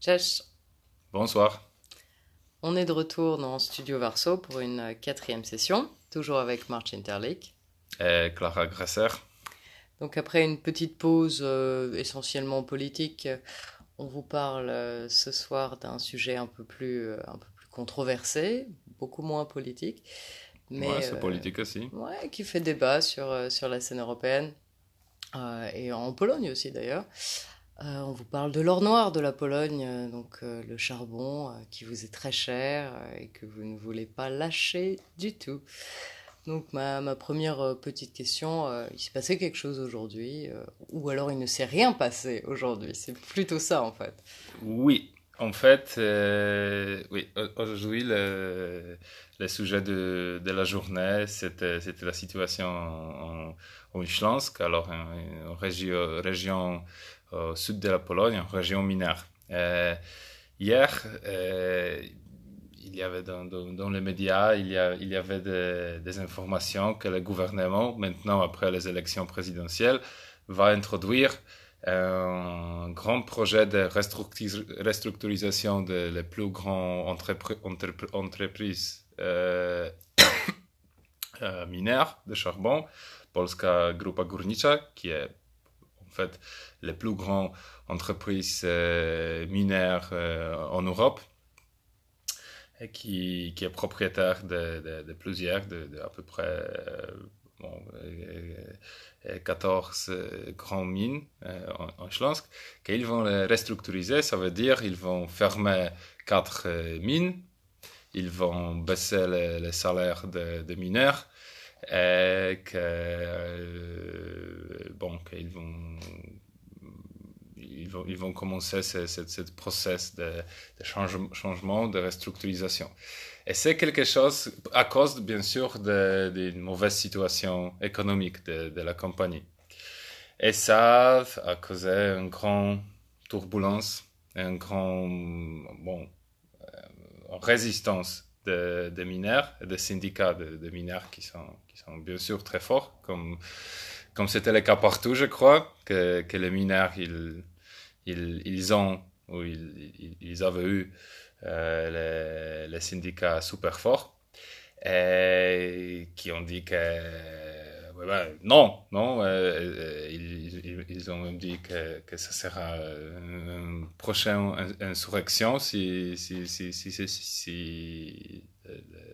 Cześć. Bonsoir. On est de retour dans Studio Varso pour une quatrième session, toujours avec March Interlick. Et Clara Gresser. Donc après une petite pause euh, essentiellement politique, on vous parle euh, ce soir d'un sujet un peu plus, euh, un peu plus controversé, beaucoup moins politique. Mais, ouais, c'est politique aussi. Ouais, qui fait débat sur, sur la scène européenne et en Pologne aussi d'ailleurs. On vous parle de l'or noir de la Pologne, donc le charbon qui vous est très cher et que vous ne voulez pas lâcher du tout. Donc ma, ma première euh, petite question, euh, il s'est passé quelque chose aujourd'hui euh, ou alors il ne s'est rien passé aujourd'hui? C'est plutôt ça en fait. Oui, en fait, oui, aujourd'hui le, sujet de, de la journée, c'était la situation en, en alors région, région au sud de la Pologne, une région minière. hier, il y avait dans, les médias, il y, avait des, informations que le gouvernement, maintenant après les élections présidentielles, va introduire un grand projet de restructurisation des plus grandes entreprises euh, euh, minières de charbon, Polska Grupa Górnicza, qui est en fait les plus grandes entreprises euh, minières en Europe qui, est propriétaire de, plusieurs, de, à peu près euh, bon, 14 euh, euh, grandes mines en, en qu'ils vont les restructuriser, ça veut dire qu'ils vont fermer quatre mines, ils vont baisser les, salaires de, mineurs, et que, bon, qu'ils vont ils vont, ils vont commencer ce, ce, process de, changement, de restructurisation. Et c'est quelque chose à cause, bien sûr, d'une mauvaise situation économique de, de, la compagnie. Et ça a causé une grande turbulence, une grande bon, euh, résistance des de mineurs et des syndicats de, de, mineurs qui sont, sont bien sûr très forts, comme comme c'était le cas partout, je crois, que, que les mineurs, ils, ils, ils ont, ou ils, ils avaient eu euh, les, syndicats super forts et qui ont dit que non, non, euh, euh, ils, ils, ont dit que, que ce sera une prochaine insurrection si, si, si, si, si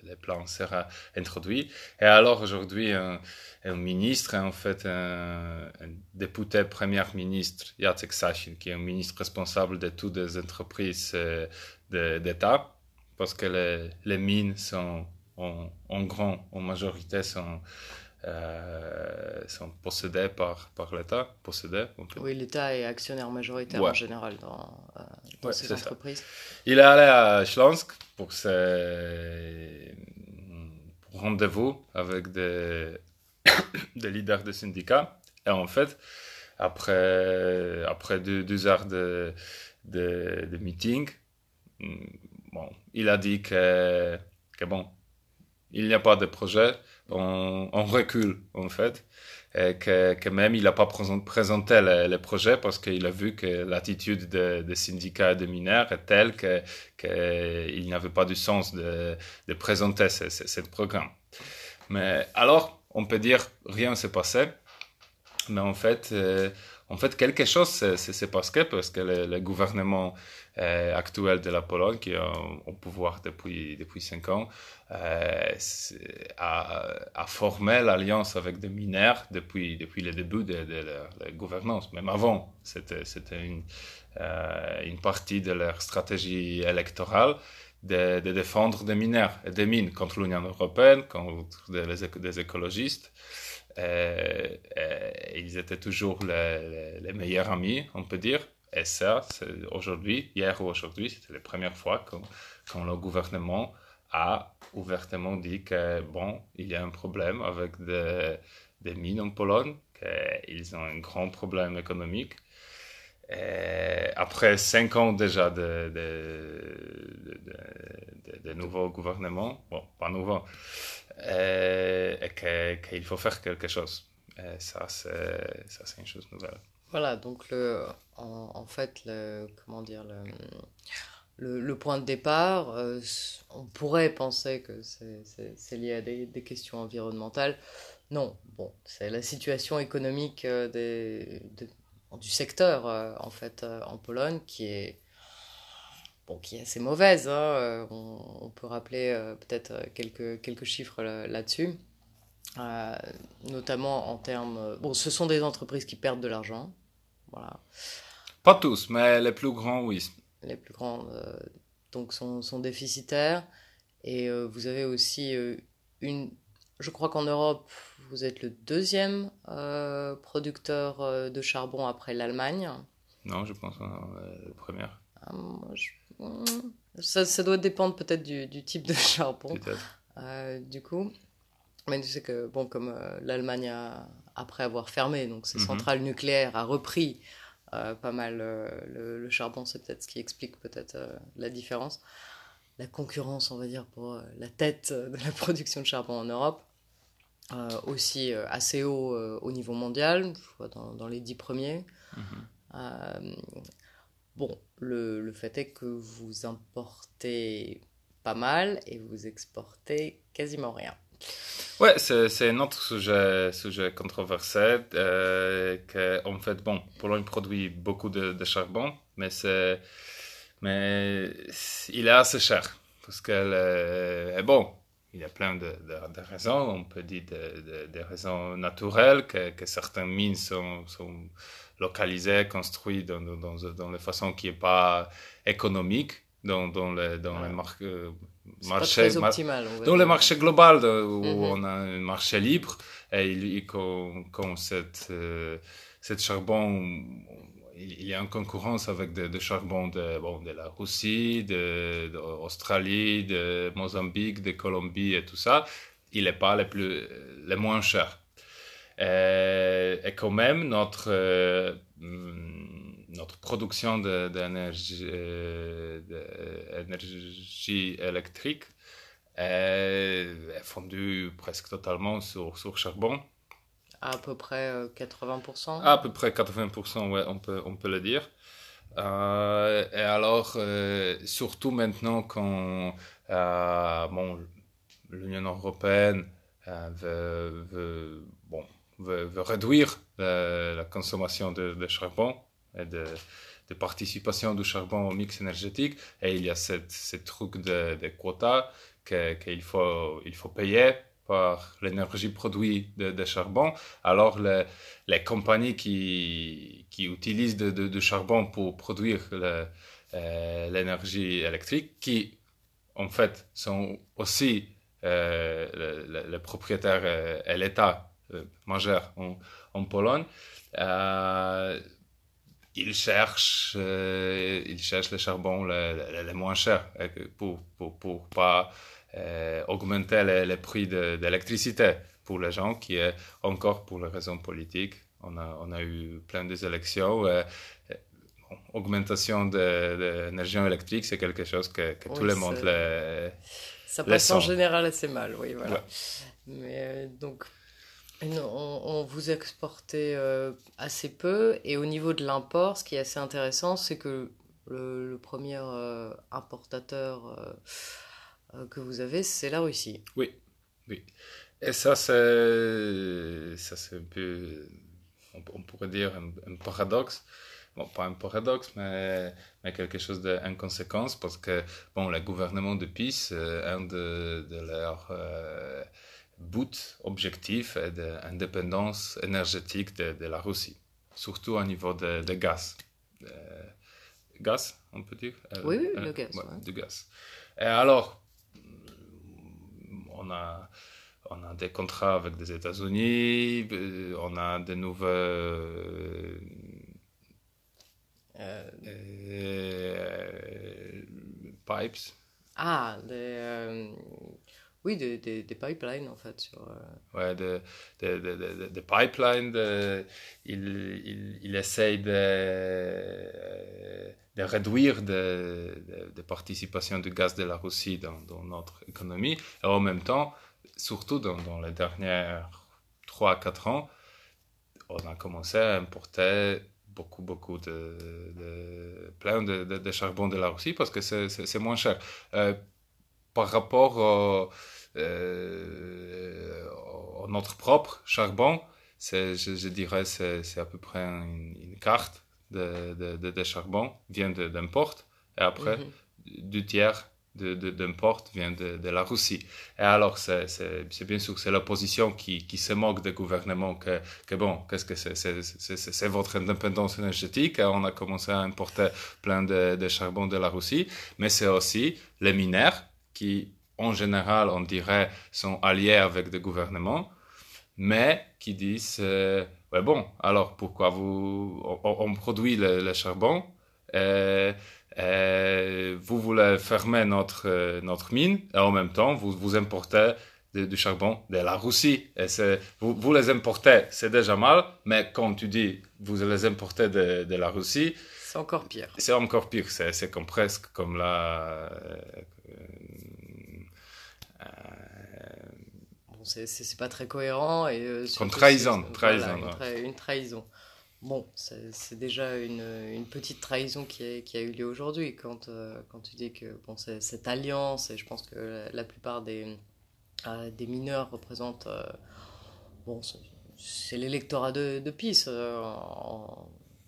le plan sera introduit. Et alors aujourd'hui, un, ministre, en fait, un, député premier ministre, Jacek Sasin, qui est un ministre responsable de toutes les entreprises euh, d'État, parce que les, mines sont en, en en majorité, sont euh, sont possédés par, par l'État. Possédés, Oui, l'État est actionnaire majoritaire en général dans, euh, dans ces entreprises. Il est allé à Schlansk pour ses rendez-vous avec des, des leaders de syndicats. Et en fait, après, après deux, heures de, de, de, meeting, bon, il a dit que, que bon, il n'y a pas de projet, on, recule en fait. Et que, même il n'a pas présenté le, projet parce qu'il a vu que l'attitude des de syndicats de mineurs est telle qu'il que n'y avait pas du sens de, présenter ce, programme. Mais alors, on peut dire rien s'est passé, mais en fait, euh, en fait quelque chose s'est passé parce que le, gouvernement euh, actuel de la Pologne, qui est au pouvoir depuis, depuis cinq ans, a, a, formé l'alliance avec des mineurs depuis, depuis le début de, de la, gouvernance. Même avant, c'était une, euh, une partie de leur stratégie électorale de, défendre des mineurs et des mines contre l'Union européenne, contre des, écologistes. Et ils étaient toujours les, meilleurs amis, on peut dire. Et ça, aujourd'hui, hier ou aujourd'hui, c'était la première fois quand, quand le gouvernement a ouvertement dit que, bon, il y a un problème avec des, des mines en Pologne, qu'ils ont un grand problème économique. Et après cinq ans déjà de, de, de, de nouveau gouvernement, bon, pas nouveau, et, qu'il faut faire quelque chose. Et ça, c'est une chose nouvelle. Voilà, donc le, en, fait, le, comment dire, le, le, point de départ, euh, on pourrait penser que c'est lié à des, questions environnementales. Non, bon, c'est la situation économique euh, du secteur, euh, en fait, en Pologne, qui est, bon, qui est assez mauvaise. Hein, on, peut rappeler peut-être quelques chiffres là-dessus. notamment en termes... Bon, ce sont des entreprises qui perdent de l'argent, voilà. Pas tous, mais les plus grands, oui. Les plus grands euh, donc sont, sont, déficitaires. Et euh, vous avez aussi euh, une. Je crois qu'en Europe, vous êtes le deuxième producteur de charbon après l'Allemagne. Non, je pense le premier. Ah, hmm, ça, ça, doit dépendre peut-être du, du, type de charbon. du coup. Mais tu sais que, bon, comme l'Allemagne après avoir fermé, donc ces mhm. centrales nucléaires, a repris euh, pas mal euh, le, charbon, c'est peut-être ce qui explique peut-être euh, la différence. La concurrence, on va dire, pour la tête de la production de charbon en Europe. aussi assez haut au niveau mondial, dans, dans les dix premiers. Mhm. bon, le, le, fait est que vous importez pas mal et vous exportez quasiment rien. Ouais, c'est un autre sujet, sujet controversé. Euh, que, en fait, bon, Pologne produit beaucoup de, charbon, mais, mais il est assez cher. Parce que, bon, il y a plein de, raisons. On peut dire des raisons naturelles, que, que, certaines mines sont, sont localisées, construites dans, dans, dans, une façon qui n'est pas économique dans, dans, le, dans les marques marché, dans le marché global où mhm. on a un marché libre et il, quand, cette, euh, cette charbon il y a une concurrence avec des charbons de, bon, de la Russie, de, de de Mozambique, de Colombie et tout ça, il n'est pas le, plus, le moins cher. Et, et quand même, notre, euh, notre production d'énergie électrique est, fondue presque totalement sur, sur charbon. À peu près 80% À peu près 80%, ouais, on peut, on peut le dire. Euh, et alors, euh, surtout maintenant quand euh, bon, l'Union européenne veut, veut, bon, veut, réduire la, consommation de, de, charbon, de, participation du charbon au mix énergétique. Et il y a ce truc de, de quotas qu'il faut, il faut payer par l'énergie produite de, charbon. Alors, les, les compagnies qui, qui utilisent de, charbon pour produire euh, l'énergie électrique, qui en fait sont aussi euh, les propriétaires euh, et l'État majeur en, en Pologne, ils cherchent, euh, ils cherchent le charbon le, le, moins cher euh, pour pour, pour pas euh, augmenter les, prix de, d'électricité pour les gens qui est encore pour les raisons politiques. On a, on a eu plein d'élections. augmentation de, l'énergie électrique, c'est quelque chose que, que tout le monde le, Ça passe en général assez mal, oui, voilà. Mais donc, on, vous exportez euh, assez peu et au niveau de l'import, ce qui est assez intéressant, c'est que le, premier euh, importateur euh, que vous avez, c'est la Russie. Oui, oui. Et ça, c'est, un peu, on, pourrait dire un, paradoxe. Bon, pas un paradoxe, mais, mais quelque chose d'inconséquence parce que, bon, le gouvernement de PIS, un de, de leurs but objectif est d'indépendance énergétique de, de, la Russie, surtout au niveau de, de gaz. Euh, gaz, on peut dire? Euh, Oui, oui, le gaz. Du gaz. Et alors, on a, on a des contrats avec les États-Unis, euh, on a de nouvelles. pipes. Ah, des oui, des, pipelines en fait. Sur, euh... Ouais, des de, de, de, pipelines. il, il, essaye de, de réduire de, participation du gaz de la Russie dans, notre économie. Et en même temps, surtout dans, les dernières 3-4 ans, on a commencé à importer beaucoup, beaucoup de, plein de, charbon de la Russie parce que c'est moins cher. Euh, par rapport au, euh, notre propre charbon, je, je, dirais c'est à peu près une, carte de, de, de, charbon vient d'import et après mhm. du tiers d'importe vient de, de, la Russie. Et alors, c'est bien sûr, c'est l'opposition qui, qui, se moque des gouvernements que, que bon, qu'est-ce que c'est C'est votre indépendance énergétique. On a commencé à importer plein de, de charbon de la Russie, mais c'est aussi les mineurs qui, en général, on dirait, sont alliés avec des gouvernements, mais qui disent, euh, ouais, bon, alors pourquoi vous, on, produit le, le charbon euh, euh, vous voulez fermer notre, euh, notre mine et en même temps, vous, vous importez du charbon de la Russie. Et vous, vous les importez, c'est déjà mal, mais quand tu dis vous les importez de, de la Russie, c'est encore pire. C'est encore pire, c'est comme presque comme la... c'est pas très cohérent et... comme trahison, trahison. une trahison. Bon, c'est déjà une, petite trahison qui a, qui a eu lieu aujourd'hui quand, euh, quand tu dis que bon, cette alliance, et je pense que la, plupart des, euh, des mineurs représentent. Euh, bon, c'est l'électorat de, de PIS,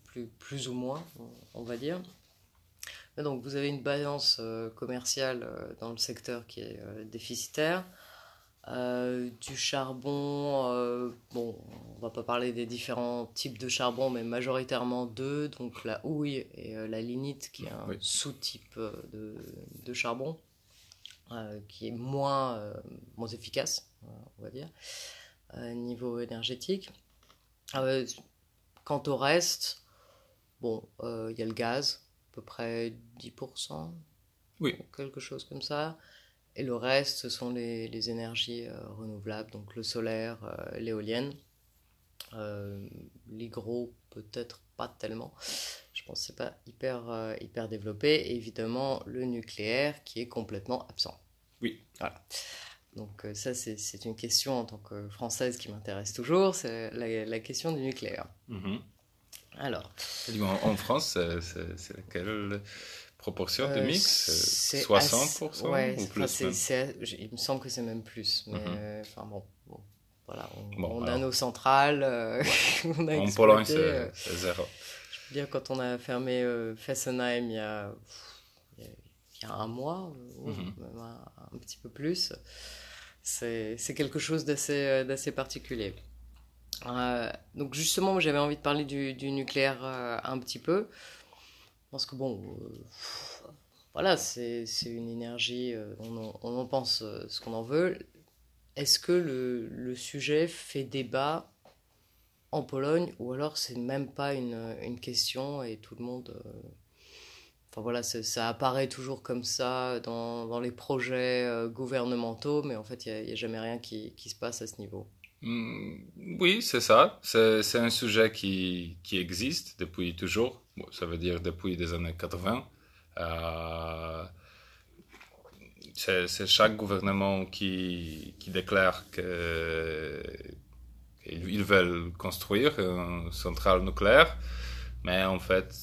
plus, plus ou moins, on va dire. donc, vous avez une balance commerciale dans le secteur qui est déficitaire. Euh, du charbon, euh, bon, on va pas parler des différents types de charbon, mais majoritairement deux, donc la houille et euh, la lignite, qui est un sous-type de, de, charbon, qui est moins, moins efficace, on va dire, niveau énergétique. quant au reste, bon, il y a le gaz, à peu près 10%, oui. quelque chose comme ça. Et le reste, ce sont les, les énergies euh, renouvelables, donc le solaire, euh, l'éolienne. Euh, les gros, peut-être pas tellement. Je pense que c'est pas hyper, hyper développé. Et évidemment, le nucléaire qui est complètement absent. Oui. Voilà. Donc ça, c'est une question en tant que française qui m'intéresse toujours, c'est la, la, question du nucléaire. Mm-hmm. Alors. En, France, c'est laquelle proportion de euh, mix 60% ouais, ou plus Il me semble que c'est même plus. Mais mhm. enfin bon, voilà, on, a nos centrales. Euh, on a en Pologne, c'est euh, zéro. Je veux dire, quand on a fermé Fessenheim il y a, il y a un mois, mhm. même un, petit peu plus, c'est quelque chose d'assez particulier. donc justement, j'avais envie de parler du, du nucléaire un petit peu. Parce que bon, euh, voilà, c'est une énergie, euh, on, en, pense euh, ce qu'on en veut. Est-ce que le, le, sujet fait débat en Pologne ou alors c'est même pas une, une, question et tout le monde... enfin voilà, ça apparaît toujours comme ça dans, dans les projets gouvernementaux, mais en fait, il n'y a, a, jamais rien qui, qui, se passe à ce niveau. Mmh, oui, c'est ça. C'est un sujet qui, existe depuis toujours ça veut dire depuis les années 80. Euh, c'est chaque gouvernement qui, qui déclare qu'ils veulent construire une centrale nucléaire, mais en fait,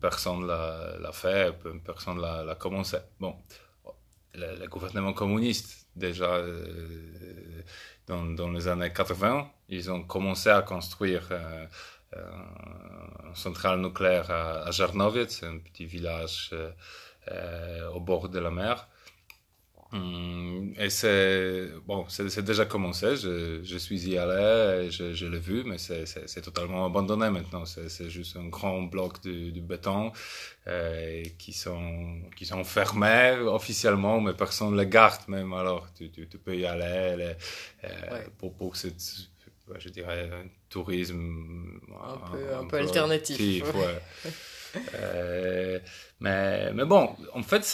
personne ne l'a fait, personne ne l'a commencé. Bon, le, gouvernement communiste, déjà euh, dans, les années 80, ils ont commencé à construire euh, une centrale nucléaire à, à Jarnowiec, un petit village euh, euh, au bord de la mer. Hum, et c'est bon, c'est déjà commencé. Je, je, suis y allé, je, je l'ai vu, mais c'est totalement abandonné maintenant. C'est juste un grand bloc de, de béton euh, qui sont qui sont fermés officiellement, mais personne ne les garde même. Alors tu, tu, tu peux y aller euh, pour, pour cette je dirais, un tourisme un, peu, un, peu, alternatif. euh, mais, mais bon, en fait,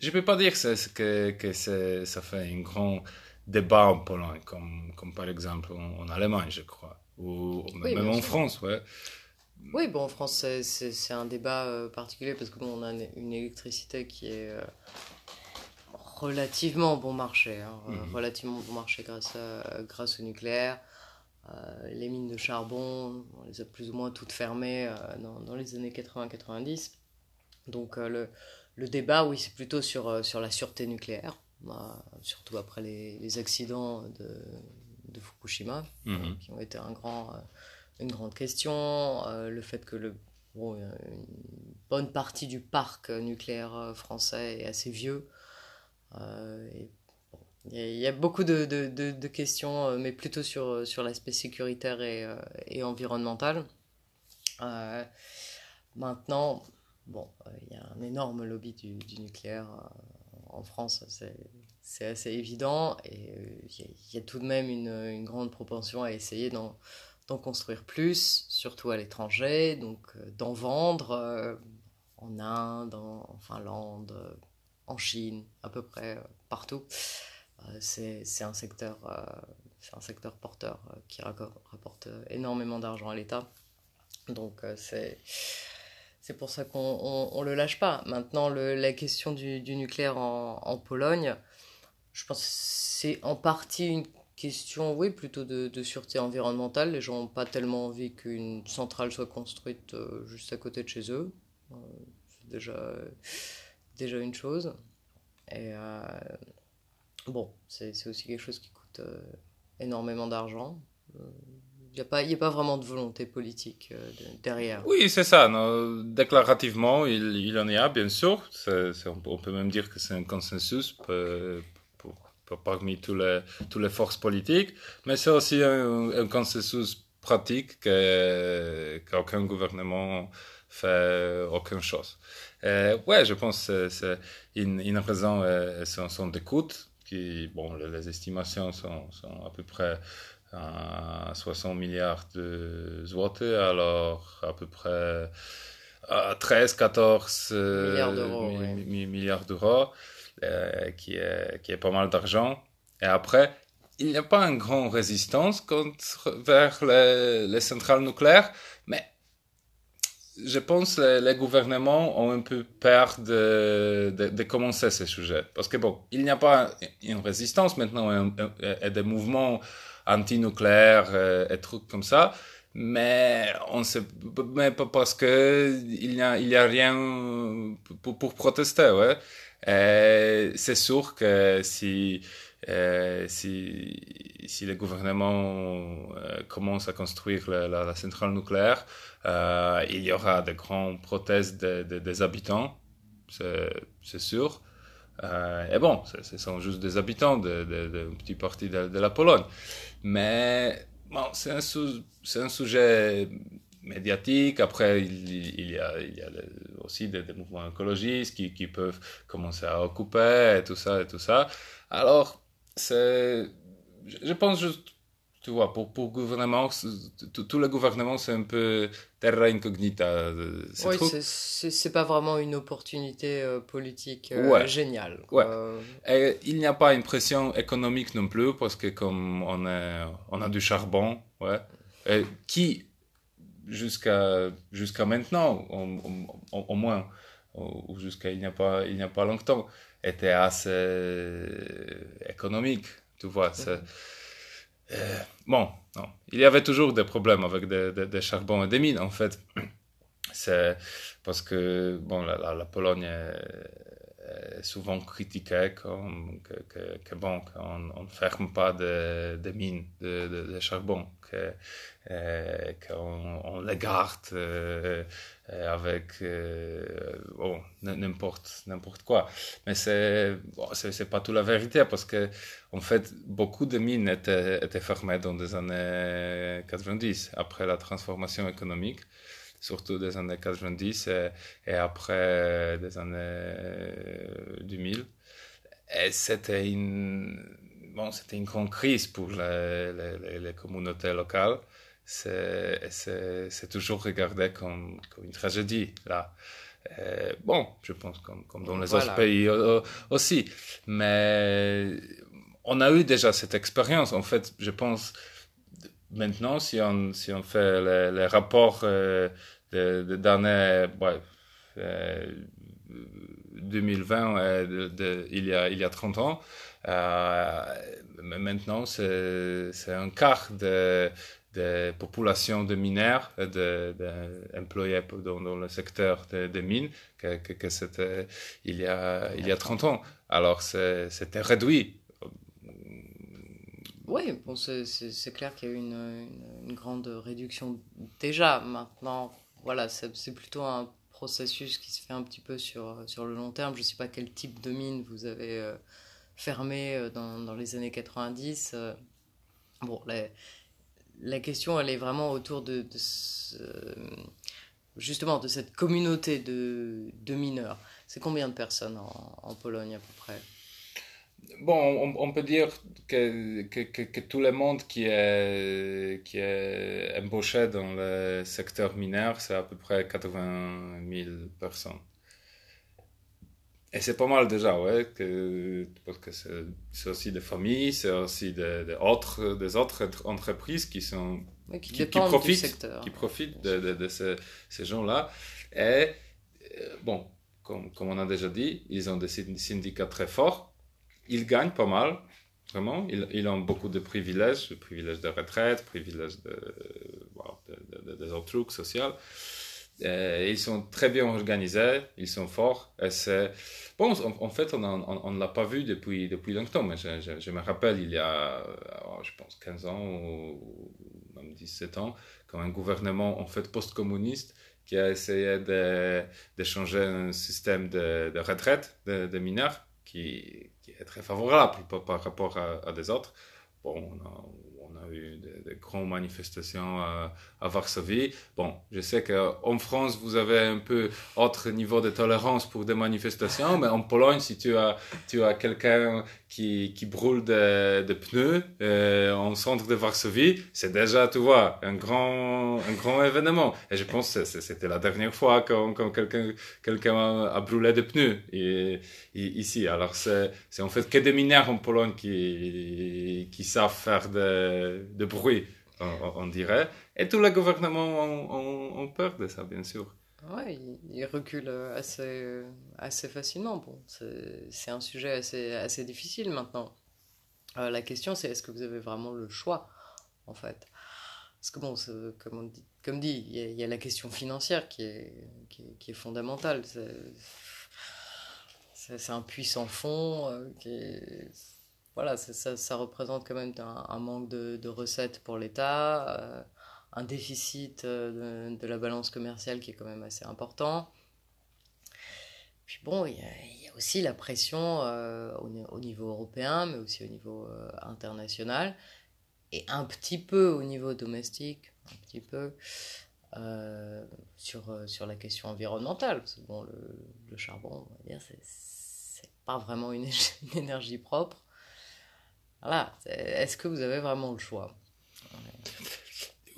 je ne peux pas dire que, que ça fait un grand débat en Pologne, comme, comme par exemple en, Allemagne, je crois, ou même en France. Ouais. Oui, bon, en France, c'est un débat euh, particulier parce qu'on on a une électricité qui est euh, relativement bon marché, hein, mhm. relativement bon marché grâce, grâce au nucléaire. les mines de charbon, on les a plus ou moins toutes fermées dans, dans, les années 80-90. Donc le, le, débat, oui, c'est plutôt sur, sur la sûreté nucléaire, bah, surtout après les, les accidents de, de Fukushima, mhm. qui ont été un grand, une grande question. le fait que le, une bonne partie du parc nucléaire français est assez vieux. il y, a beaucoup de, de, de, questions, euh, mais plutôt sur, sur l'aspect sécuritaire et, euh, et environnemental. Euh, maintenant, bon, il y a un énorme lobby du, nucléaire en France, c'est assez évident, et il y, a tout de même une, grande propension à essayer d'en construire plus, surtout à l'étranger, donc d'en vendre en Inde, en Finlande, en Chine, à peu près partout. Euh, c'est un secteur euh, c'est un secteur porteur euh, qui rapporte énormément d'argent à l'État. Donc c'est c'est pour ça qu'on on, le lâche pas. Maintenant, la question du, du nucléaire en, en, Pologne, je pense que c'est en partie une question, oui, plutôt de, de sûreté environnementale. Les gens n'ont pas tellement envie qu'une centrale soit construite juste à côté de chez eux. c'est déjà, déjà une chose. Et Bon, c'est aussi quelque chose qui coûte euh, énormément d'argent. Il euh, n'y a, pas, a pas vraiment de volonté politique euh, derrière. Oui, c'est ça. Déclarativement, il, il, en y a, bien sûr. on peut même dire que c'est un consensus parmi tous les, toutes les forces politiques. Mais c'est aussi un, consensus pratique qu'aucun gouvernement fait aucune chose. Euh, ouais, je pense que c'est une, raison, euh, sont d'écoute qui, bon, les estimations sont à peu près à 60 milliards de zloty, alors à peu près à 13, 14 milliards d'euros, milliards d'euros euh, qui, est, qui est pas mal d'argent. Et après, il n'y a pas une grande résistance contre, vers les, les centrales nucléaires, mais je pense que les, gouvernements ont un peu peur de, de, de, commencer ce sujet. Parce que bon, il n'y a pas une résistance maintenant et des mouvements anti-nucléaires et, et, trucs comme ça. Mais on sait, mais parce que il n'y a, il y a rien pour, pour protester, ouais. C'est sûr que si, euh, si, si le gouvernement euh, commence à construire la, la, centrale nucléaire, euh, il y aura de grandes protestes de, de, des habitants, c'est sûr. Euh, et bon, ce sont juste des habitants d'une de, de, petite partie de, la Pologne. Mais bon, c'est un, un, sujet médiatique. Après, il, il, y, a, il y a aussi des, des, mouvements écologistes qui, qui peuvent commencer à occuper et tout ça et tout ça. Alors, c'est, je pense juste tu vois, pour, pour gouvernement, tout le gouvernement, c'est un peu terra incognita. Euh, oui, c'est pas vraiment une opportunité euh, politique euh, géniale. Ouais. Et il n'y a pas une pression économique non plus, parce que comme on, est, on a du charbon, ouais, et qui, jusqu'à jusqu'à maintenant, au, moins, ou jusqu'à il n'y a, pas, il a pas longtemps, était assez économique, tu vois. c'est euh, bon, non. il y avait toujours des problèmes avec des, des, des charbons et des mines, en fait. C'est parce que bon, la, Pologne est, souvent critiquée comme que, que, bon, qu'on ne ferme pas de, de mines de, de, charbon, euh, qu'on on les garde euh, avec euh, bon, n'importe n'importe quoi. Mais c'est bon, c'est pas tout la vérité parce que en fait beaucoup de mines étaient, étaient fermées dans les années 90 après la transformation économique surtout des années 90 et, et après des années 2000 et c'était une bon c'était une grande crise pour les communautés locales c'est toujours regardé comme, comme, une tragédie là. Euh, bon, je pense comme, comme dans les voilà. autres pays aussi. Mais on a eu déjà cette expérience. En fait, je pense maintenant, si on, si on fait les, les rapports euh, d'années ouais, euh, 2020, euh, de, de, il, y a, il y a 30 ans, euh, maintenant, c'est un quart de, des populations de mineurs, d'employés de, dans, le secteur des mines, que, c'était il, y a, il y a 30 ans. Alors, c'était réduit. Oui, bon, c'est clair qu'il y a eu une, grande réduction déjà. Maintenant, voilà, c'est plutôt un processus qui se fait un petit peu sur, sur le long terme. Je ne sais pas quel type de mine vous avez euh, fermé euh, dans, dans, les années 90. Euh. bon, les, la question, elle est vraiment autour de, justement de cette communauté de, mineurs. C'est combien de personnes en, Pologne à peu près? Bon, on, peut dire que, que, que, tout le monde qui est, qui est embauché dans le secteur mineur, c'est à peu près 80 000 personnes. Et c'est pas mal déjà, ouais, que, parce que c'est aussi des familles, c'est aussi des, des, autres, des autres entreprises qui sont qui, qui, profitent, qui profitent de, de, ces, ces gens-là. Et euh, bon, comme, comme, on a déjà dit, ils ont des syndicats très forts, ils gagnent pas mal, vraiment, ils, ils ont beaucoup de privilèges, privilèges de retraite, privilèges de, de, des autres trucs sociaux. Euh, ils sont très bien organisés, ils sont forts. Et. Bon, en, fait, on ne l'a pas vu depuis, depuis longtemps, mais je, me rappelle, il y a, oh, je pense, 15 ans ou même 17 ans, quand un gouvernement en fait post-communiste qui a essayé de, changer un système de, retraite des de mineurs qui, est très favorable par, par rapport à, à, des autres. Bon, on a, on a eu des, grandes manifestations à, Varsovie. Bon, je sais qu'en France, vous avez un peu autre niveau de tolérance pour des manifestations, mais en Pologne, si tu as, quelqu'un qui, brûle des, des pneus euh, en centre de Varsovie, c'est déjà, tu vois, un grand, un grand événement. Et je pense que c'était la dernière fois quand, quelqu'un a brûlé des pneus ici. Alors, c'est en fait que des mineurs en Pologne qui, savent faire de, bruit, on, dirait. Et tous les gouvernements ont, ont peur de ça, bien sûr. Ouais, il, recule euh, assez, euh, assez facilement. Bon, c'est un sujet assez, difficile maintenant. Euh, la question, c'est est-ce que vous avez vraiment le choix, en fait? Parce que, bon, comme, on dit, il y, a, la question financière qui est, est, fondamentale. C'est un puissant fond qui Voilà, ça, ça, représente quand même un, manque de, recettes pour l'État un déficit euh, de, la balance commerciale qui est quand même assez important. Puis bon, il y, a, aussi la pression euh, au, niveau européen, mais aussi au niveau euh, international, et un petit peu au niveau domestique, un petit peu sur, sur la question environnementale. Parce que bon, le, charbon, on va dire, c'est pas vraiment une énergie propre. Voilà, est-ce que vous avez vraiment le choix?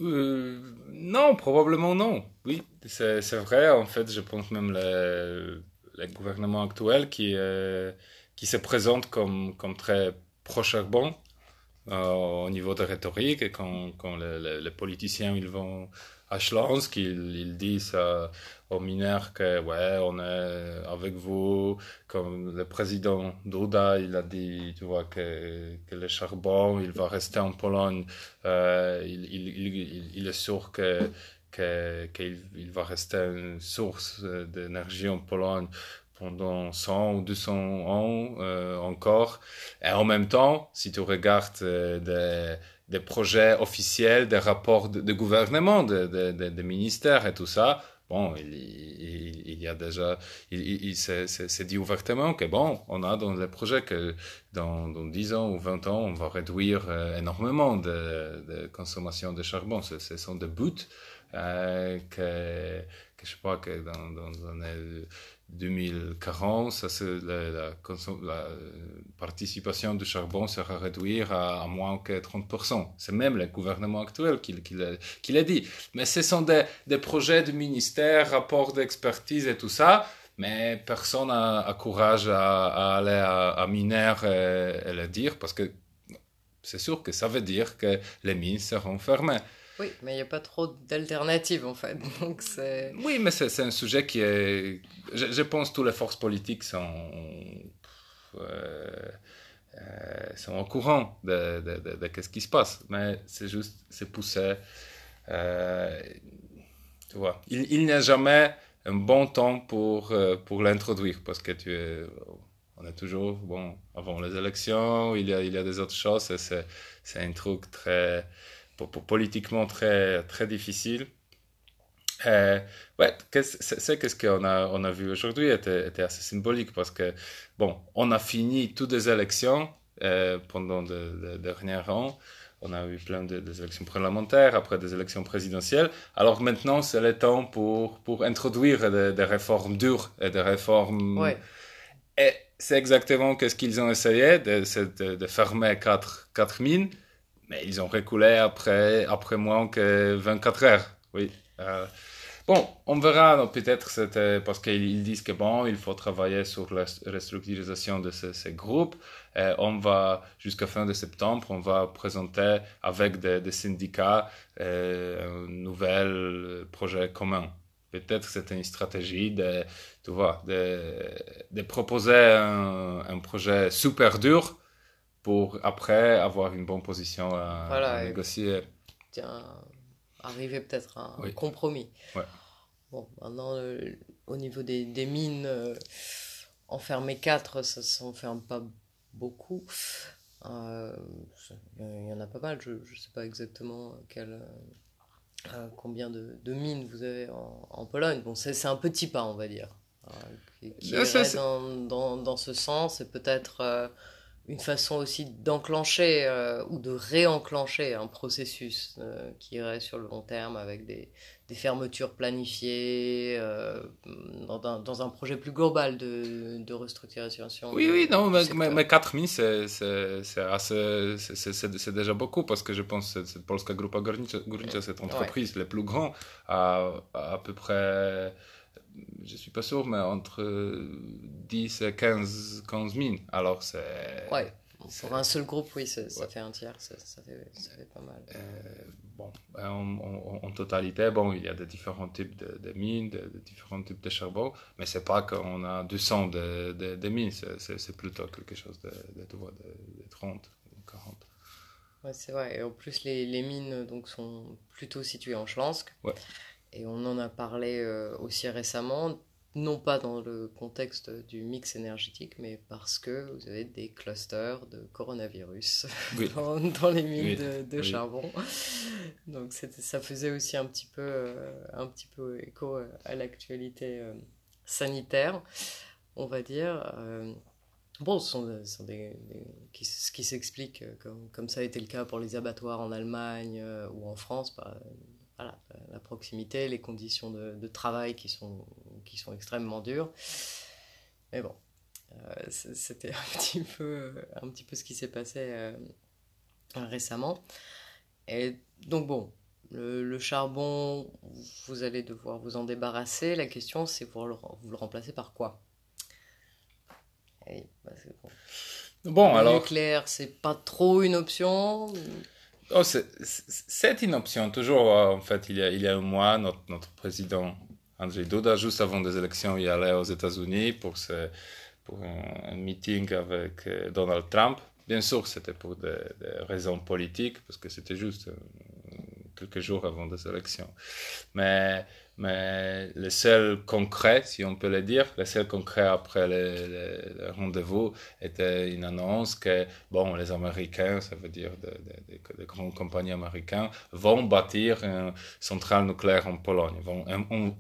Euh, non, probablement non. Oui, c'est vrai. En fait, je pense même le, le gouvernement actuel qui, euh, qui se présente comme, comme très pro-charbon euh, au niveau de rhétorique et quand, quand les politiciens ils vont à Schlansk, ils, ils disent aux mineurs que ouais, on est avec vous, comme le président Duda, il a dit, tu vois, que, que le charbon, il va rester en Pologne, euh, il, il, il, est sûr que qu'il il va rester une source d'énergie en Pologne pendant 100 ou 200 ans euh, encore. Et en même temps, si tu regardes euh, des des projets officiels, des rapports de, gouvernement, des de, de, ministères et tout ça, bon, il, il, il y a déjà, il, il c'est dit ouvertement que bon, on a dans les projets que dans, dans 10 ans ou 20 ans, on va réduire euh, énormément de, de, consommation de charbon. Ce, ce sont des buts euh, que, que je sais pas que dans, dans, dans 2040, ça, la, la, participation du charbon sera réduite à, moins que 30%. C'est même le gouvernement actuel qui, l'a dit. Mais ce sont des, projets du ministère, rapports d'expertise et tout ça, mais personne n'a courage à, aller à, à Miner et, et le dire, parce que c'est sûr que ça veut dire que les mines seront fermées. Oui, mais il n'y a pas trop d'alternatives en fait. Oui, mais c'est un sujet qui est. Je, pense que toutes les forces politiques sont. Euh, sont au courant de, de, de, de, ce qui se passe. Mais c'est juste, c'est poussé. tu vois, il, n'y a jamais un bon temps pour, pour l'introduire parce que tu es on est toujours, bon, avant les élections, il y a, il y a des autres choses, c'est, un truc très, politiquement très, très difficile. Euh, ouais, c'est, qu'est-ce qu'on a, on a vu aujourd'hui était, était, assez symbolique parce que, bon, on a fini toutes les élections euh, pendant les derniers ans. On a eu plein de, des élections parlementaires, après des élections présidentielles. Alors maintenant, c'est le temps pour, pour introduire des, réformes dures et des réformes. Ouais. Et c'est exactement ce qu'ils ont essayé, de, de, fermer quatre, quatre, mines, mais ils ont reculé après, après moins que 24 heures. Oui. Euh, bon, on verra, peut-être c'était parce qu'ils disent que bon, il faut travailler sur la restructuration de ces, groupes. Et on va, jusqu'à fin de septembre, on va présenter avec des, syndicats euh, un nouvel projet commun. Peut-être c'était une stratégie de, tu vois, de, proposer un, projet super dur pour après avoir une bonne position à, négocier. Tiens, arriver peut-être à un compromis. Ouais. Bon, maintenant, au niveau des, des mines, euh, enfermer 4, ça ne s'enferme pas beaucoup. Euh, il y en a pas mal, je ne sais pas exactement quel euh, combien de, de, mines vous avez en, en Pologne. Bon, c'est un petit pas, on va dire, qui, qui dans, dans, dans, ce sens, et peut-être euh, une façon aussi d'enclencher euh, ou de réenclencher un processus euh, qui irait sur le long terme avec des, des fermetures planifiées euh, dans, un, dans, un, projet plus global de, de restructuration. Oui, oui, non, mais, mais, 4 000, c'est déjà beaucoup parce que je pense que cette Polska Grupa Górnicza, cette entreprise ouais. la plus grande, à, à peu près je suis pas sûr, mais entre 10 et 15, 15 000. Alors, c'est. Ouais. Pour un seul groupe, oui, ça, ouais. fait un tiers, ça, ça, fait, ça fait, pas mal. Euh, bon, en, en, en, totalité, bon, il y a de différents types de, de mines, de, de, différents types de charbon, mais c'est pas qu'on a 200 de, de, de mines, c'est plutôt quelque chose de, de, de 30, 40. Ouais, c'est vrai. Et en plus, les, les mines donc, sont plutôt situées en Schlansk. Ouais. Et on en a parlé euh, aussi récemment, non pas dans le contexte du mix énergétique, mais parce que vous avez des clusters de coronavirus oui. dans, dans, les mines oui. de, de oui. charbon. Donc ça faisait aussi un petit peu, euh, un petit peu écho à l'actualité euh, sanitaire, on va dire. Euh, Bon, ce sont, ce sont des, des, qui, ce qui s'explique comme, comme ça a été le cas pour les abattoirs en Allemagne euh, ou en France, bah, voilà, la proximité, les conditions de, de, travail qui sont, qui sont extrêmement dures. Mais bon, euh, c'était un petit peu, un petit peu ce qui s'est passé euh, récemment. Et donc bon, le, le, charbon, vous allez devoir vous en débarrasser. La question, c'est vous le, vous le remplacer par quoi? Et, bah, bon. bon le alors. nucléaire, c'est pas trop une option. Oh, c'est une option. Toujours, euh, en fait, il y a, il y a un mois, notre, notre président Andrzej Duda, juste avant des élections, il allait aux États-Unis pour, pour un, meeting avec euh, Donald Trump. Bien sûr, c'était pour des, des, raisons politiques, parce que c'était juste euh, quelques jours avant des élections. Mais mais le seul concret, si on peut le dire, le seul concret après le, le, le rendez-vous était une annonce que, bon, les Américains, ça veut dire des de, de, grandes compagnies américaines, vont bâtir une centrale nucléaire en Pologne, vont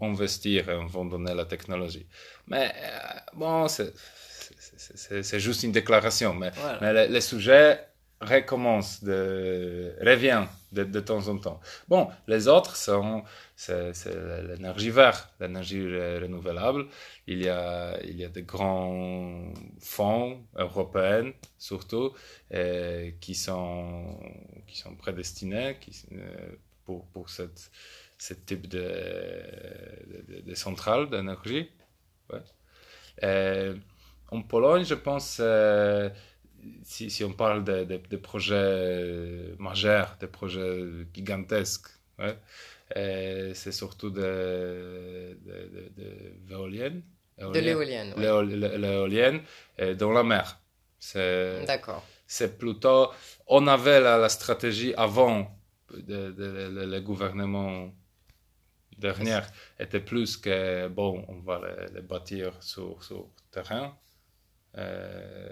investir et vont donner la technologie. Mais, bon, c'est juste une déclaration, mais, voilà. mais le, le sujet recommence, de, revient de, de, temps en temps. Bon, les autres sont c'est l'énergie verte, l'énergie renouvelable. Il y a il y a des grands fonds européens surtout euh, qui sont qui sont prédestinés euh, pour pour cette ce type de de, de centrale d'énergie. Ouais. Euh, en Pologne, je pense si, si, on parle de, de, de, projets majeurs, de projets gigantesques, ouais, c'est surtout de, l'éolienne. De l'éolienne, L'éolienne dans la mer. D'accord. c'est plutôt, on avait la, la stratégie avant de, le, gouvernement dernier était plus que, bon, on va les, bâtir sur, sur terrain, euh,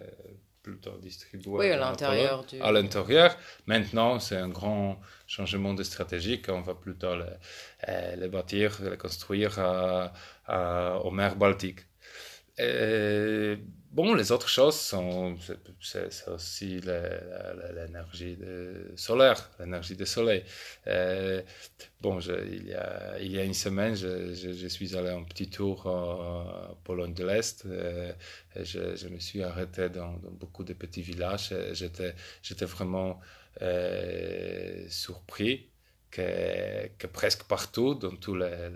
plutôt distribué. Oui, à l'intérieur du. à l'intérieur. Maintenant, c'est un grand changement de stratégie qu'on va plutôt les, euh, les bâtir, les construire à- à- aux mers Baltiques. Et, bon, les autres choses sont, c'est- aussi l'énergie solaire, l'énergie du soleil. Euh, bon, il, y a, il y a une semaine, je, je- suis allé un petit tour en Pologne de l'Est. euh, je, me suis arrêté dans, beaucoup de petits villages. et J'étais, j'étais vraiment euh, surpris que, que presque partout, dans tous les,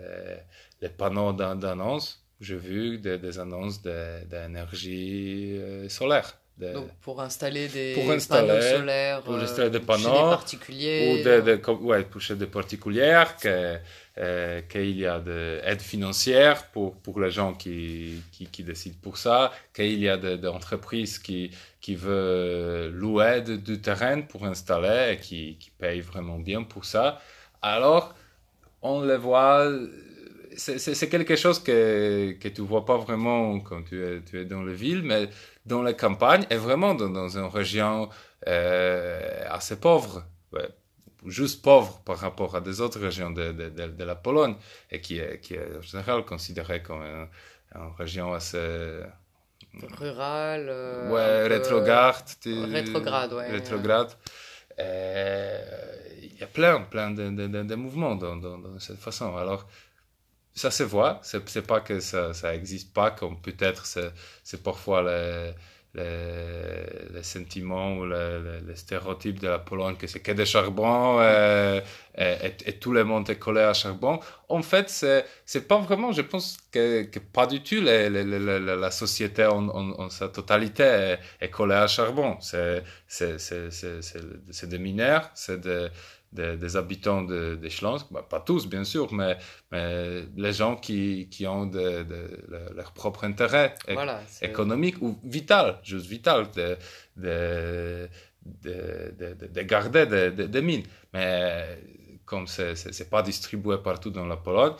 les, panneaux d'an- d'annonces, j'ai vu des, des annonces de- d'énergie euh, solaire. de- Donc pour installer des Pour installer- panneaux solaires pour euh, installer des chez panneaux, des particuliers. ou des, des, com- ouais, pour chez des particuliers, que, euh, qu'il y a de aide financière pour, pour les gens qui, qui, qui décident pour ça, qu'il y a des des entreprises qui, qui veulent louer de- du terrain pour installer et qui, qui payent vraiment bien pour ça. Alors, on le voit, c'est quelque chose que, que tu vois pas vraiment quand tu es, tu es dans la ville, mais dans la campagne et vraiment dans, dans une région euh, assez pauvre, ouais, juste pauvre par rapport à des autres régions de, de, de, de la Pologne et qui est, qui est en général considérée comme une, une région assez Rural. euh, ouais, un peu- rétrograde. tu- Rétrograde, ouais. Rétrograde. Euh, Il y a plein, plein de, de, de, de mouvements dans, dans, dans cette façon. Alors, ça se voit. C'est pas que ça, ça existe pas, comme peut-être c'est c'est parfois les, les, les sentiments ou les, les- les stéréotypes de la Pologne, que c'est que des charbons euh, et, et- et tout le monde est collé à charbon. En fait, c'est c'est pas vraiment, je pense que, que pas du tout les- les- les- les- la, société en, en, en sa totalité est, est collée à charbon. C'est c'est- c'est- c'est- c'est- c'est des mineurs, c'est des, des, des habitants de, de Schlansk, Bah, pas tous bien sûr, mais, mais les gens qui, qui ont de, de- leur- propre intérêt Voilà. économique ou vital, juste vital, de, de, de, de, de- de garder des mines. Mais comme c'est c'est pas distribué partout dans la Pologne,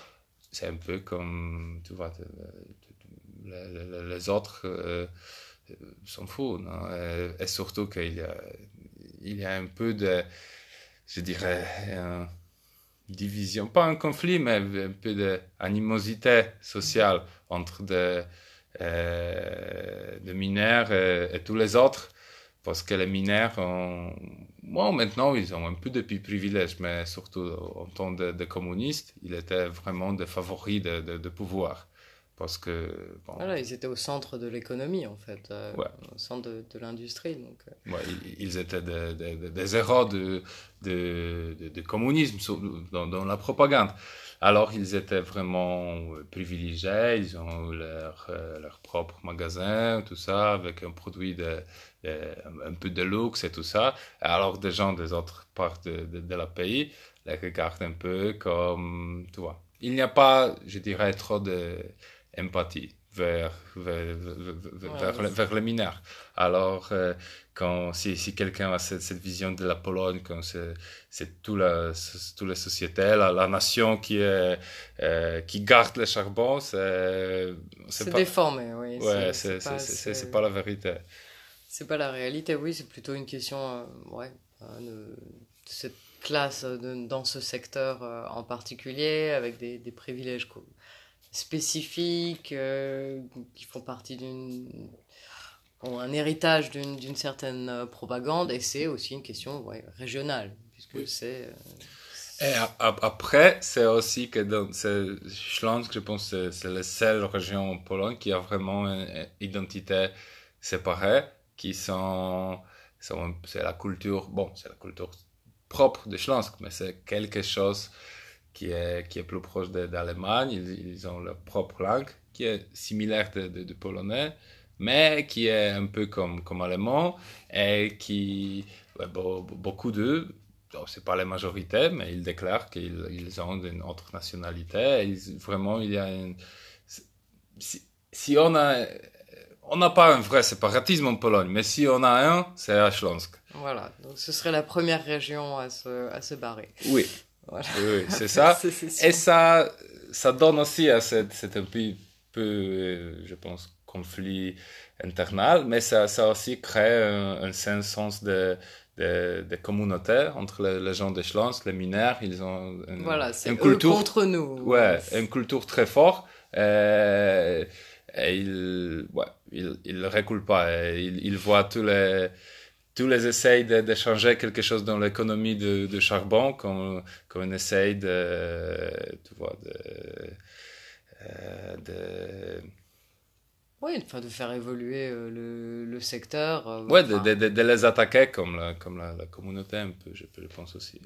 c'est un peu comme, tu vois, les, autres euh, s'en foutent. non? Et, et surtout qu'il y a, il y a un peu de, je dirais, une division, pas un conflit, mais un peu d'animosité sociale entre des, euh, mineurs et, tous les autres. Parce que les mineurs, ont, bon, maintenant, ils ont un peu de privilèges, mais surtout en tant que de, communistes, ils étaient vraiment des favoris de, de, de pouvoir. Parce que, bon, Voilà, ils étaient au centre de l'économie en fait, euh, Ouais. au centre de, de l'industrie. Donc, euh, Ouais, ils- étaient des, des- des- héros de, de, de- de communisme dans, dans la propagande. Alors, ils étaient vraiment privilégiés, ils ont eu leur, euh, leur propre magasin, tout ça, avec un produit de, de- un peu de luxe et tout ça. Alors, des gens des autres parts de, de, de la pays les regardent un peu comme, tu vois. Il n'y a pas, je dirais, trop d'empathie vers, vers, vers, vers, Ouais, vers. Alors, euh, quand, si, si quelqu'un a cette, cette vision de la Pologne, quand c'est, c'est tout la, toute la société, la, la nation qui, est, euh, qui garde le charbon, c'est, c'est pas, déformé, oui. ouais, c'est- c'est, c'est pas- c'est pas la vérité. C'est pas la réalité, oui, c'est plutôt une question euh, ouais, de, cette classe de- dans ce secteur en particulier, avec des, des privilèges spécifiques euh, qui font partie d'une. ont un héritage d'une certaine euh, propagande, et c'est aussi une question ouais, régionale, puisque Oui. c'est. euh, Et a- a- après, c'est aussi que dans Śląsk, je pense, c'est, la seule région en Pologne qui a vraiment une, identité séparée, qui sont, sont c'est la culture, bon, c'est la culture propre de Śląsk, mais c'est quelque chose qui est, qui est plus proche d'Allemagne. Ils, ils ont leur propre langue, qui est similaire de polonais, mais qui est un peu comme, comme allemand, et qui, ouais, beaucoup d'eux c'est pas la majorité, mais ils déclarent qu'ils ils ont une autre nationalité. Ils- vraiment, il y a une... Si, si on a... on n'a pas un vrai séparatisme en Pologne, mais si on a un, c'est à Śląsk. Voilà, donc ce serait la première région à se, à se barrer. Oui, voilà. oui, c'est ça. Et ça, ça donne aussi à cette, cette un peu, peu, je pense, conflit internal, mais ça, ça aussi crée un, un sens de, de, de communauté entre les, gens de Schlansk, les mineurs, ils ont une, voilà, une culture contre nous. Ouais, une culture très forte. Euh, et ils, ouais, ils, ils reculent pas. Ils, ils voient tous les tous les essais de, de, changer quelque chose dans l'économie de, de, charbon comme, comme un essai de, tu vois, de, euh, de oui, enfin, de faire évoluer euh, le, le, secteur. Euh, oui, de, de, de, les attaquer comme la, comme la, la, communauté, un peu, je, je pense aussi.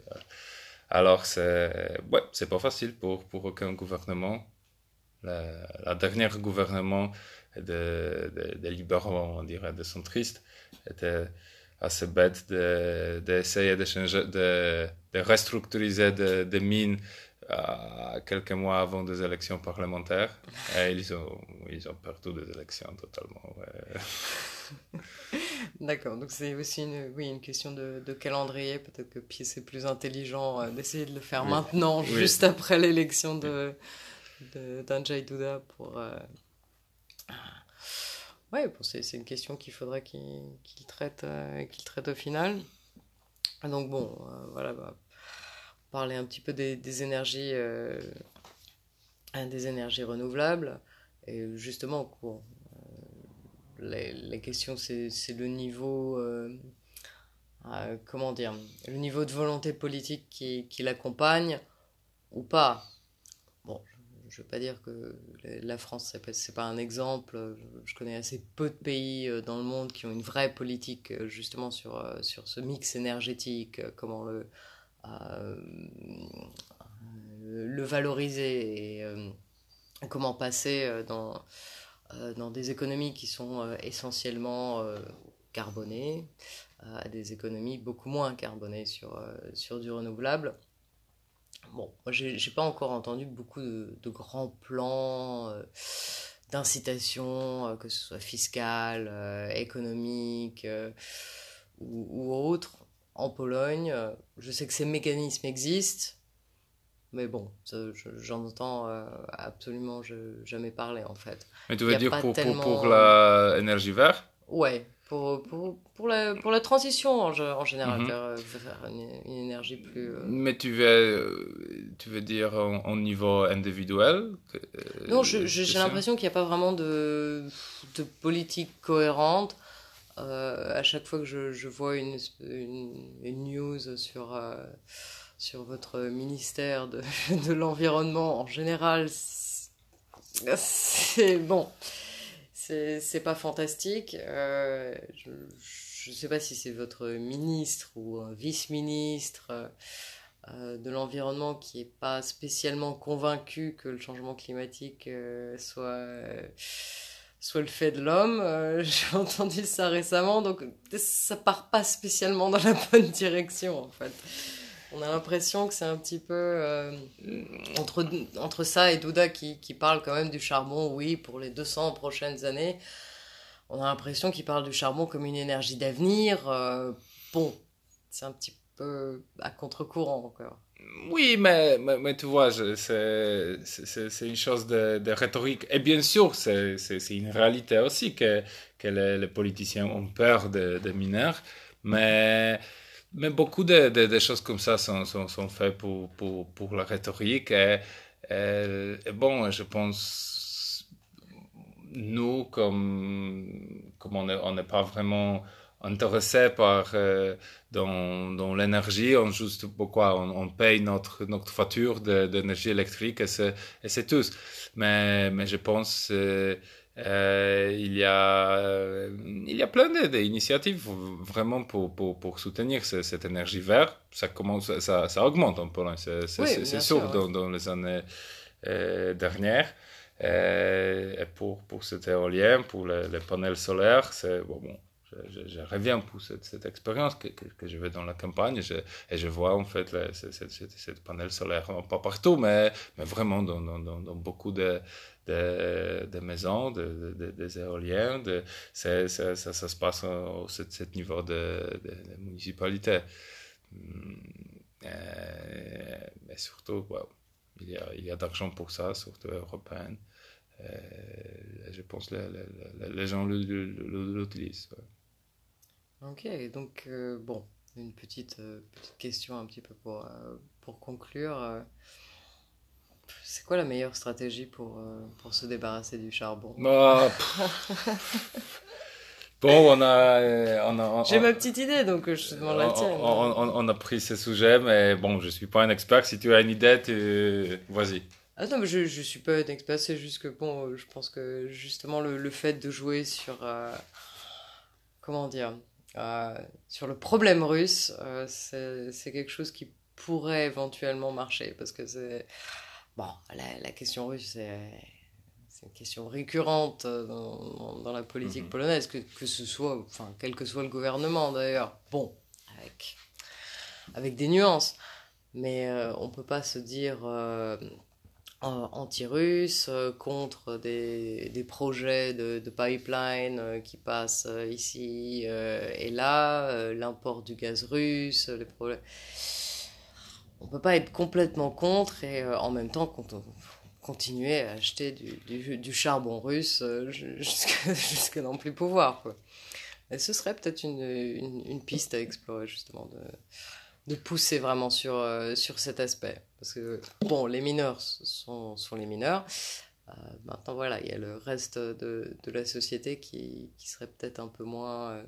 Alors, c'est ouais, c'est pas facile pour, pour aucun gouvernement. La, la dernière gouvernement de, de, de libéraux, on dirait, de centristes, était assez bête d'essayer de, de, changer, de, de restructuriser des mines euh, quelques mois avant des élections parlementaires. Et ils ont, ils ont perdu des élections totalement. D'accord, donc c'est aussi une, oui, une question de, de calendrier. Peut-être que c'est plus intelligent euh, d'essayer de le faire maintenant, juste après l'élection de, d'Anjay Duda pour. Euh... Ouais, c'est, une question qu'il faudrait qu'il, traite, euh, traite au final. Donc bon, euh, voilà, bah, parler un petit peu des, énergies, euh, des énergies renouvelables. Et justement, euh, les, questions, c'est le niveau, comment dire, le niveau de volonté politique qui l'accompagne ou pas. Je ne veux pas dire que la France, c'est pas, pas un exemple. Je connais assez peu de pays dans le monde qui ont une vraie politique justement sur, sur ce mix énergétique, comment le, euh, valoriser et euh, comment passer euh, dans, dans des économies qui sont essentiellement carbonées à des économies beaucoup moins carbonées sur, sur du renouvelable. Bon, moi, j'ai pas encore entendu beaucoup de, de grands plans euh, d'incitation, que ce soit fiscal, euh, économique ou, ou, autre en Pologne. Euh, je sais que ces mécanismes existent, mais bon, j'en entends euh, absolument jamais parler en fait. Mais tu veux dire pour, pour, pour l'énergie verte? Ouais, pour, pour, pour, la, pour la transition en, en général mhm. vers, vers une, énergie plus. Euh, Mais tu veux, tu veux dire en, niveau individuel Non, j'ai l'impression qu'il n'y a pas vraiment de, de politique cohérente. Euh, à chaque fois que je, je vois une, une, news sur, euh, sur votre ministère de, de l'environnement, en général, c'est bon. C'est pas fantastique. Euh, je ne sais pas si c'est votre ministre ou un vice-ministre de l'environnement qui n'est pas spécialement convaincu que le changement climatique soit soit le fait de l'homme. Euh, j'ai entendu ça récemment, donc ça part pas spécialement dans la bonne direction en fait. On a l'impression que c'est un petit peu euh, entre, entre ça et Douda qui, qui parle quand même du charbon, oui, pour les 200 prochaines années. On a l'impression qu'il parle du charbon comme une énergie d'avenir. Euh, bon, c'est un petit peu à contre-courant encore. Oui, mais, mais, tu vois, c'est une chose de, de, rhétorique. Et bien sûr, c'est une réalité aussi que, que les, politiciens ont peur des de mineurs. Mais, mais beaucoup de, choses comme ça sont, sont, faites pour, la rhétorique. Et, bon, je pense, nous, comme, on n'est pas vraiment intéressé par euh, dans, l'énergie, on juste pourquoi on, paye notre notre facture d'énergie électrique et c'est tout. Mais mais je pense euh, euh, il y a euh, il y a plein d'initiatives vraiment pour pour pour soutenir cette énergie verte. Ça commence ça ça augmente en Pologne, c'est oui, sûr, dans, dans les années euh, dernières. et pour pour cet éolien, pour les, les panels solaires, c'est bon, bon je, je, reviens pour cette, cette expérience que, que, que, je vais dans la campagne et je, et je vois en fait cette, cette, cette, panel solaire, pas partout, mais, mais vraiment dans, dans, dans beaucoup de, de, de maisons, de, de, des éoliennes. Ça, ça, ça, se passe au, ce, ce niveau de, municipalité. Euh, mais surtout, wow, il y a, il y a d'argent pour ça, surtout européen. Euh, je pense que les, gens l'utilisent. Ok, donc euh, bon, une petite, petite question un petit peu pour, pour conclure. Euh, c'est quoi la meilleure stratégie pour, pour se débarrasser du charbon? Bah, Bon, on a. On a J'ai ma petite idée, donc je te demande la tienne. On, on, on, a pris ce sujet, mais bon, je suis pas un expert. Si tu as une idée, tu... vas-y. Ah non, mais je, je suis pas un expert, c'est juste que bon, je pense que justement le, le fait de jouer sur. Euh, comment dire euh, Sur le problème russe, euh, c'est quelque chose qui pourrait éventuellement marcher, parce que c'est. Bon, la, la question russe, c'est une question récurrente dans, dans la politique -hmm. polonaise, que, que ce soit, enfin, quel que soit le gouvernement d'ailleurs. Bon, avec, avec des nuances. Mais euh, on ne peut pas se dire euh, anti-russe euh, contre des, des, projets de, de pipeline euh, qui passent euh, ici et là, l'import du gaz russe, les problèmes. On peut pas être complètement contre et en même temps, continuer à acheter du, charbon russe euh, jusqu'à jusqu n'en plus pouvoir. Ce serait peut-être une, une, piste à explorer, justement, de, de pousser vraiment sur, euh, sur cet aspect. Parce que, bon, les mineurs sont, sont les mineurs. Euh, maintenant, voilà, il y a le reste de, de la société qui, qui serait peut-être un peu moins. Euh,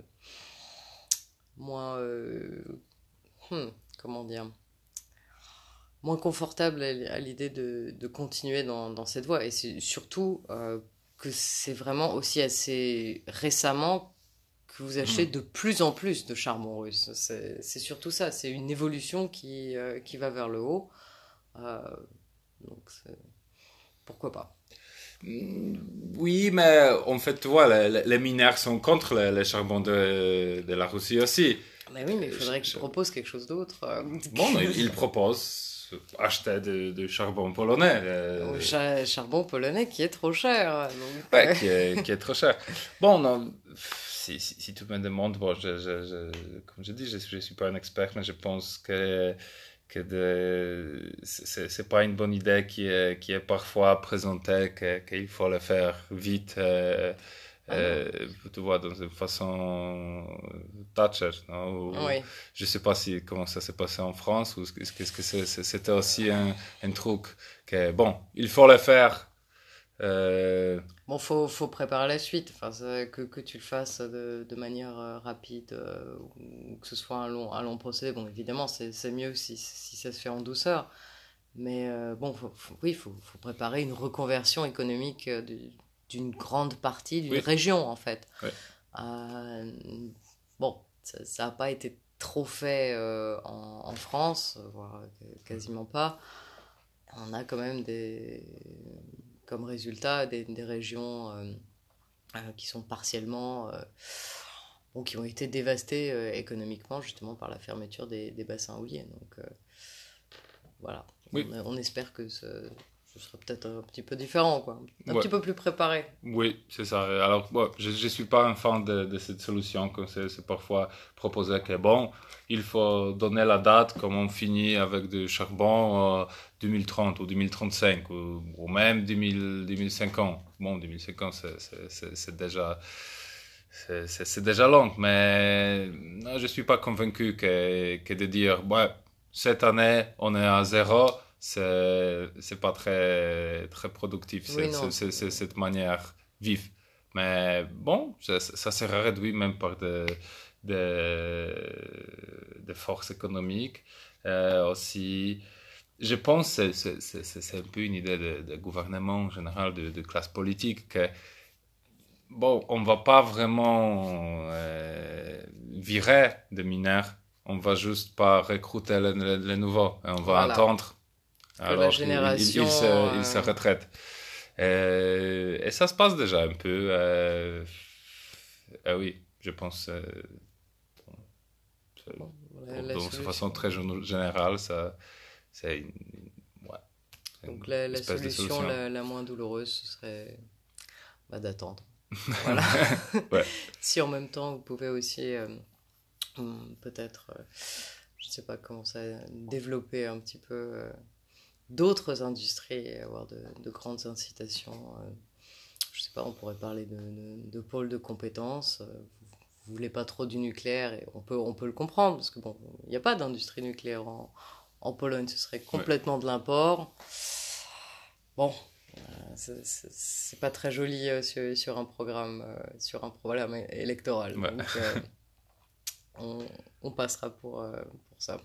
moins. Hmm, comment dire? Moins confortable à l'idée de, de, continuer dans, dans, cette voie. Et c'est surtout euh, que c'est vraiment aussi assez récemment que vous achetez mmh. de plus en plus de charbon russe. C'est surtout ça, c'est une évolution qui, euh, qui va vers le haut. Euh, donc pourquoi pas oui, mais en fait, tu vois, les, les mineurs sont contre le, le charbon de, de, la Russie aussi. Mais oui, mais il faudrait qu'ils proposent quelque chose d'autre. Bon, ils il proposent acheter de, de, charbon polonais. Euh... Cha charbon polonais qui est trop cher. Donc... Ouais, qui est, qui est trop cher. Bon, non, si, si, si, tu me demandes, bon, je, je, je, comme je dis, je ne suis pas un expert, mais je pense que, que ce n'est pas une bonne idée qui est, qui est parfois présentée, qu'il faut le faire vite. Euh, euh, tu vois, dans une façon Thatcher. Non? Oui. Je ne sais pas si, comment ça s'est passé en France ou est-ce que c'était aussi un, un, truc que, bon, il faut le faire. Euh... Bon, faut, faut préparer la suite. Enfin, que, que tu le fasses de, de manière euh, rapide euh, ou que ce soit un long, un long procédé. Bon, évidemment, c'est mieux si, si ça se fait en douceur. Mais euh, bon, faut, faut, oui, il faut, faut préparer une reconversion économique du, d'une grande partie d'une oui. région en fait. Oui. Euh, bon, ça n'a pas été trop fait euh, en, en, France, voire quasiment pas. On a quand même des, comme résultat des, des régions euh, qui sont partiellement, bon, qui ont été dévastées économiquement justement par la fermeture des, des bassins houillers. Donc voilà, oui. on, on, espère que ce, ce serait peut-être un petit peu différent, quoi. Un ouais. petit peu plus préparé. Oui, c'est ça. Alors, ouais, je ne suis pas un fan de, de cette solution, que c'est parfois proposé que, bon, il faut donner la date comme on finit avec du charbon euh, 2030 ou 2035 ou, ou même 2000, 2050. Bon, 2050, c'est déjà... C'est déjà long, mais non, je ne suis pas convaincu que, que de dire, ouais, cette année, on est à zéro, c'est pas très, très productif, oui, c'est cette manière vive. Mais bon, ça, ça sera réduit même par des de, de forces économiques. Euh, aussi, je pense que c'est un peu une idée de, de gouvernement en général, de, de, classe politique, que bon, on va pas vraiment euh, virer de mineurs, on va juste pas recruter les, les, les nouveaux, on va voilà. attendre alors, la génération, il, il, il, se, euh... il, se, retraite. Et, et, ça se passe déjà un peu. Euh... Ah oui, je pense euh, bon, de façon très générale, ça, c'est une, ouais, Donc la, solution, La, moins douloureuse, ce serait bah, d'attendre. Voilà. si en même temps, vous pouvez aussi euh, peut-être, euh, je ne sais pas comment ça, développer un petit peu d'autres industries et avoir de, de grandes incitations je sais pas, on pourrait parler de, de, pôle de compétences. Euh, vous voulez pas trop du nucléaire et on peut, on peut le comprendre parce que bon, il n'y a pas d'industrie nucléaire en, en, Pologne, ce serait complètement de l'import. Bon, euh, c'est pas très joli euh, sur, sur, un programme, sur un programme électoral. Donc, on, on, passera pour, pour ça.